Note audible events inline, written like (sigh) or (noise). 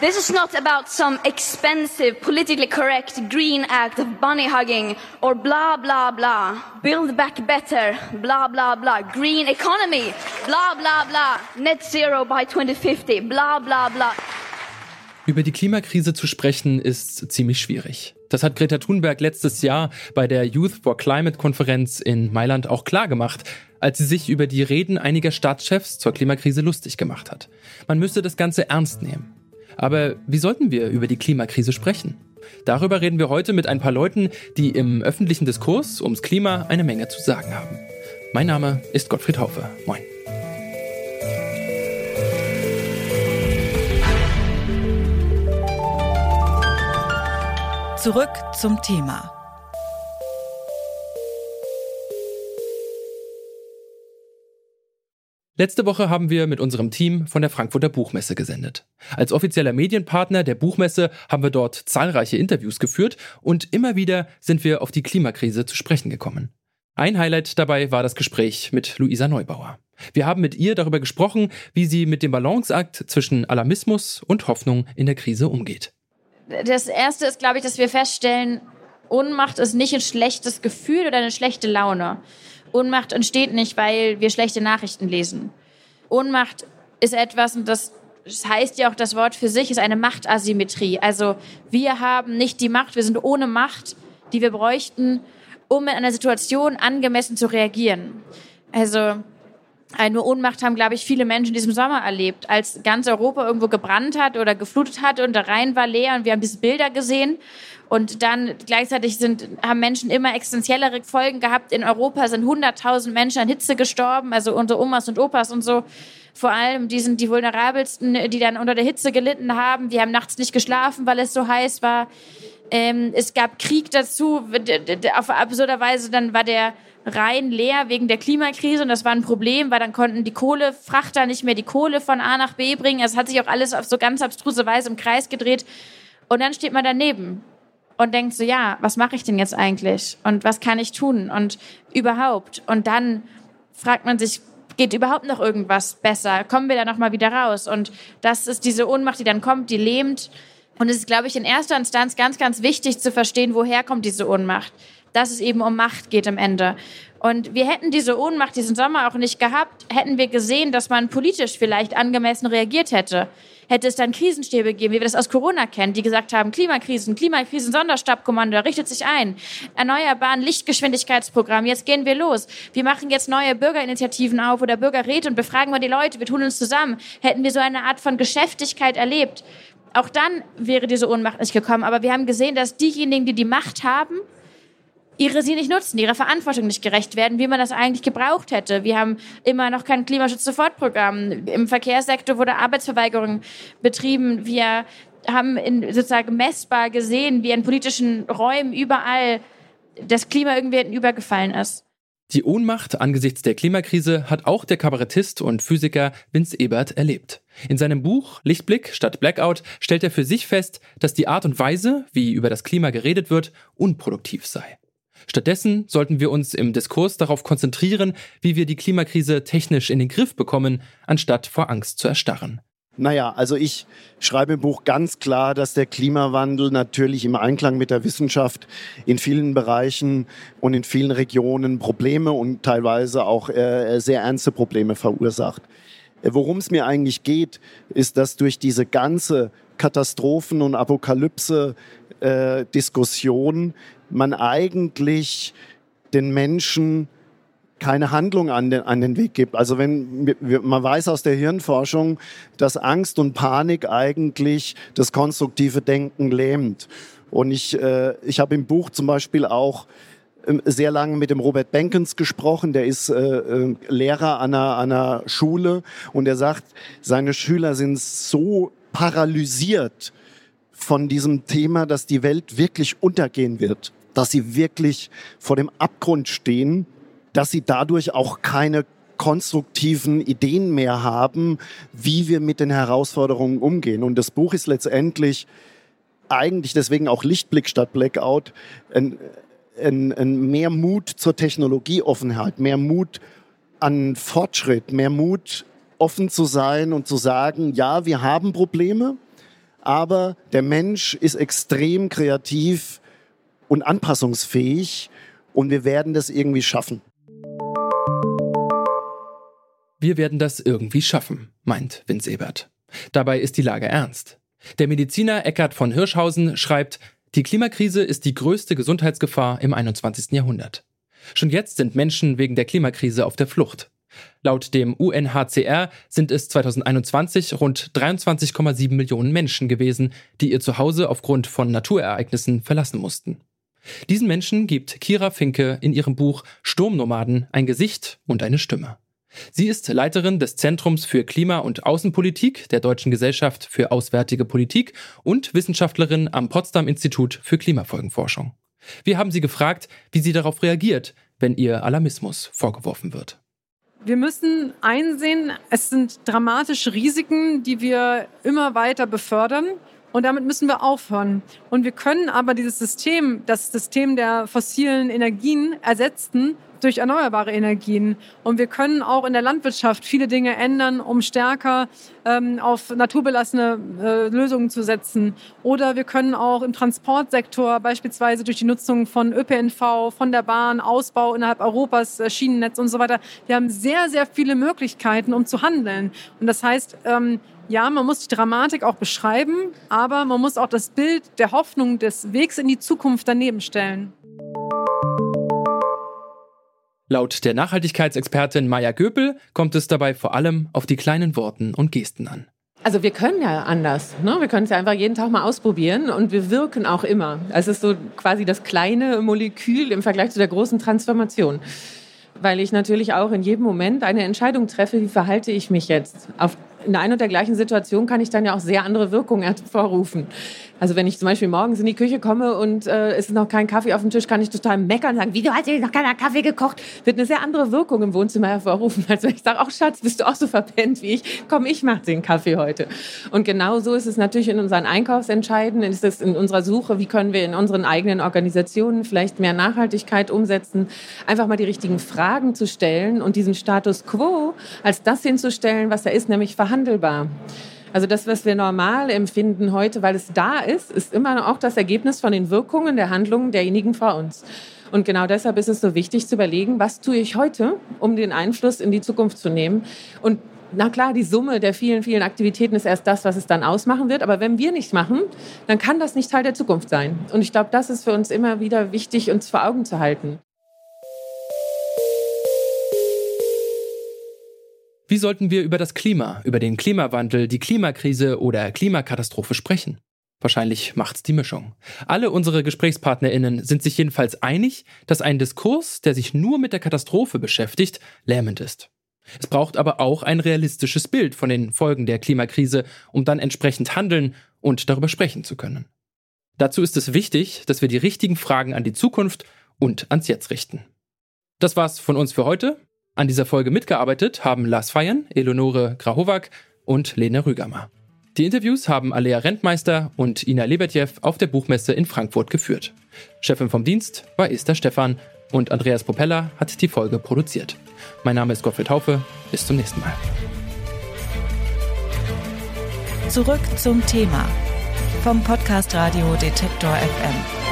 This is not about some expensive, politically correct green act of bunny hugging or blah, blah, blah. Build back better, blah, blah, blah. Green economy, blah, blah, blah. Net zero by 2050, blah, blah, blah. Über die Klimakrise zu sprechen ist ziemlich schwierig. Das hat Greta Thunberg letztes Jahr bei der Youth for Climate Konferenz in Mailand auch klar gemacht, als sie sich über die Reden einiger Staatschefs zur Klimakrise lustig gemacht hat. Man müsse das Ganze ernst nehmen. Aber wie sollten wir über die Klimakrise sprechen? Darüber reden wir heute mit ein paar Leuten, die im öffentlichen Diskurs ums Klima eine Menge zu sagen haben. Mein Name ist Gottfried Haufe. Moin. Zurück zum Thema. Letzte Woche haben wir mit unserem Team von der Frankfurter Buchmesse gesendet. Als offizieller Medienpartner der Buchmesse haben wir dort zahlreiche Interviews geführt und immer wieder sind wir auf die Klimakrise zu sprechen gekommen. Ein Highlight dabei war das Gespräch mit Luisa Neubauer. Wir haben mit ihr darüber gesprochen, wie sie mit dem Balanceakt zwischen Alarmismus und Hoffnung in der Krise umgeht. Das Erste ist, glaube ich, dass wir feststellen, Ohnmacht ist nicht ein schlechtes Gefühl oder eine schlechte Laune. Ohnmacht entsteht nicht, weil wir schlechte Nachrichten lesen. Ohnmacht ist etwas, und das, das heißt ja auch das Wort für sich, ist eine Machtasymmetrie. Also wir haben nicht die Macht, wir sind ohne Macht, die wir bräuchten, um in einer Situation angemessen zu reagieren. Also eine Ohnmacht haben, glaube ich, viele Menschen in diesem Sommer erlebt, als ganz Europa irgendwo gebrannt hat oder geflutet hat und der Rhein war leer und wir haben diese Bilder gesehen. Und dann gleichzeitig sind, haben Menschen immer existenziellere Folgen gehabt. In Europa sind 100.000 Menschen an Hitze gestorben, also unsere Omas und Opas und so. Vor allem, die sind die vulnerabelsten, die dann unter der Hitze gelitten haben. Die haben nachts nicht geschlafen, weil es so heiß war. Ähm, es gab Krieg dazu. Auf absurder Weise dann war der Rhein leer wegen der Klimakrise und das war ein Problem, weil dann konnten die Kohlefrachter nicht mehr die Kohle von A nach B bringen. Es hat sich auch alles auf so ganz abstruse Weise im Kreis gedreht. Und dann steht man daneben und denkt so, ja, was mache ich denn jetzt eigentlich? Und was kann ich tun? Und überhaupt. Und dann fragt man sich, geht überhaupt noch irgendwas besser? Kommen wir da noch mal wieder raus? Und das ist diese Ohnmacht, die dann kommt, die lähmt. Und es ist, glaube ich, in erster Instanz ganz, ganz wichtig zu verstehen, woher kommt diese Ohnmacht. Dass es eben um Macht geht am Ende. Und wir hätten diese Ohnmacht diesen Sommer auch nicht gehabt, hätten wir gesehen, dass man politisch vielleicht angemessen reagiert hätte hätte es dann Krisenstäbe gegeben, wie wir das aus Corona kennen, die gesagt haben, Klimakrisen, Klimakrisen, Sonderstabkommando, richtet sich ein. Erneuerbaren Lichtgeschwindigkeitsprogramm, jetzt gehen wir los. Wir machen jetzt neue Bürgerinitiativen auf oder Bürgerräte und befragen wir die Leute, wir tun uns zusammen. Hätten wir so eine Art von Geschäftigkeit erlebt, auch dann wäre diese Ohnmacht nicht gekommen. Aber wir haben gesehen, dass diejenigen, die die Macht haben, ihre sie nicht nutzen, ihrer Verantwortung nicht gerecht werden, wie man das eigentlich gebraucht hätte. Wir haben immer noch kein Klimaschutz-Sofortprogramm. Im Verkehrssektor wurde Arbeitsverweigerung betrieben. Wir haben in, sozusagen messbar gesehen, wie in politischen Räumen überall das Klima irgendwie übergefallen ist. Die Ohnmacht angesichts der Klimakrise hat auch der Kabarettist und Physiker Vince Ebert erlebt. In seinem Buch Lichtblick statt Blackout stellt er für sich fest, dass die Art und Weise, wie über das Klima geredet wird, unproduktiv sei. Stattdessen sollten wir uns im Diskurs darauf konzentrieren, wie wir die Klimakrise technisch in den Griff bekommen, anstatt vor Angst zu erstarren. Naja, also ich schreibe im Buch ganz klar, dass der Klimawandel natürlich im Einklang mit der Wissenschaft in vielen Bereichen und in vielen Regionen Probleme und teilweise auch äh, sehr ernste Probleme verursacht. Äh, worum es mir eigentlich geht, ist, dass durch diese ganze Katastrophen- und Apokalypse-Diskussion äh, man eigentlich den Menschen keine Handlung an den, an den Weg gibt. Also wenn man weiß aus der Hirnforschung, dass Angst und Panik eigentlich das konstruktive Denken lähmt. Und ich, äh, ich habe im Buch zum Beispiel auch ähm, sehr lange mit dem Robert Benkens gesprochen. Der ist äh, äh, Lehrer an einer, an einer Schule und er sagt, seine Schüler sind so paralysiert von diesem Thema, dass die Welt wirklich untergehen wird dass sie wirklich vor dem Abgrund stehen, dass sie dadurch auch keine konstruktiven Ideen mehr haben, wie wir mit den Herausforderungen umgehen. Und das Buch ist letztendlich eigentlich deswegen auch Lichtblick statt Blackout, ein, ein, ein mehr Mut zur Technologieoffenheit, mehr Mut an Fortschritt, mehr Mut offen zu sein und zu sagen, ja, wir haben Probleme, aber der Mensch ist extrem kreativ und anpassungsfähig und wir werden das irgendwie schaffen. Wir werden das irgendwie schaffen, meint Vince Ebert. Dabei ist die Lage ernst. Der Mediziner Eckhard von Hirschhausen schreibt, die Klimakrise ist die größte Gesundheitsgefahr im 21. Jahrhundert. Schon jetzt sind Menschen wegen der Klimakrise auf der Flucht. Laut dem UNHCR sind es 2021 rund 23,7 Millionen Menschen gewesen, die ihr Zuhause aufgrund von Naturereignissen verlassen mussten. Diesen Menschen gibt Kira Finke in ihrem Buch Sturmnomaden ein Gesicht und eine Stimme. Sie ist Leiterin des Zentrums für Klima- und Außenpolitik der Deutschen Gesellschaft für Auswärtige Politik und Wissenschaftlerin am Potsdam Institut für Klimafolgenforschung. Wir haben sie gefragt, wie sie darauf reagiert, wenn ihr Alarmismus vorgeworfen wird. Wir müssen einsehen, es sind dramatische Risiken, die wir immer weiter befördern. Und damit müssen wir aufhören. Und wir können aber dieses System, das System der fossilen Energien ersetzen durch erneuerbare Energien. Und wir können auch in der Landwirtschaft viele Dinge ändern, um stärker ähm, auf naturbelassene äh, Lösungen zu setzen. Oder wir können auch im Transportsektor beispielsweise durch die Nutzung von ÖPNV, von der Bahn, Ausbau innerhalb Europas, äh, Schienennetz und so weiter. Wir haben sehr, sehr viele Möglichkeiten, um zu handeln. Und das heißt, ähm, ja, man muss die Dramatik auch beschreiben, aber man muss auch das Bild der Hoffnung des Wegs in die Zukunft daneben stellen. Laut der Nachhaltigkeitsexpertin Maya Göpel kommt es dabei vor allem auf die kleinen Worten und Gesten an. Also wir können ja anders. Ne? Wir können es ja einfach jeden Tag mal ausprobieren und wir wirken auch immer. Es ist so quasi das kleine Molekül im Vergleich zu der großen Transformation weil ich natürlich auch in jedem Moment eine Entscheidung treffe, wie verhalte ich mich jetzt. Auf, in einer und der gleichen Situation kann ich dann ja auch sehr andere Wirkungen hervorrufen. Also wenn ich zum Beispiel morgens in die Küche komme und äh, es ist noch kein Kaffee auf dem Tisch, kann ich total meckern und sagen, wie, du hast noch keiner Kaffee gekocht? Wird eine sehr andere Wirkung im Wohnzimmer hervorrufen, (laughs) als wenn ich sage, ach Schatz, bist du auch so verpennt wie ich? Komm, ich mach den Kaffee heute. Und genau so ist es natürlich in unseren Einkaufsentscheiden, ist es in unserer Suche, wie können wir in unseren eigenen Organisationen vielleicht mehr Nachhaltigkeit umsetzen, einfach mal die richtigen Fragen zu stellen und diesen Status quo als das hinzustellen, was er ist, nämlich verhandelbar. Also das, was wir normal empfinden heute, weil es da ist, ist immer auch das Ergebnis von den Wirkungen der Handlungen derjenigen vor uns. Und genau deshalb ist es so wichtig zu überlegen, was tue ich heute, um den Einfluss in die Zukunft zu nehmen. Und na klar, die Summe der vielen, vielen Aktivitäten ist erst das, was es dann ausmachen wird. Aber wenn wir nichts machen, dann kann das nicht Teil der Zukunft sein. Und ich glaube, das ist für uns immer wieder wichtig, uns vor Augen zu halten. Wie sollten wir über das Klima, über den Klimawandel, die Klimakrise oder Klimakatastrophe sprechen? Wahrscheinlich macht's die Mischung. Alle unsere GesprächspartnerInnen sind sich jedenfalls einig, dass ein Diskurs, der sich nur mit der Katastrophe beschäftigt, lähmend ist. Es braucht aber auch ein realistisches Bild von den Folgen der Klimakrise, um dann entsprechend handeln und darüber sprechen zu können. Dazu ist es wichtig, dass wir die richtigen Fragen an die Zukunft und ans Jetzt richten. Das war's von uns für heute. An dieser Folge mitgearbeitet haben Lars Feiern, Eleonore Grahowak und Lena Rügamer. Die Interviews haben Alea Rentmeister und Ina Lebetjew auf der Buchmesse in Frankfurt geführt. Chefin vom Dienst war Esther Stephan und Andreas Propeller hat die Folge produziert. Mein Name ist Gottfried Haufe. Bis zum nächsten Mal. Zurück zum Thema vom Podcast Radio Detektor FM.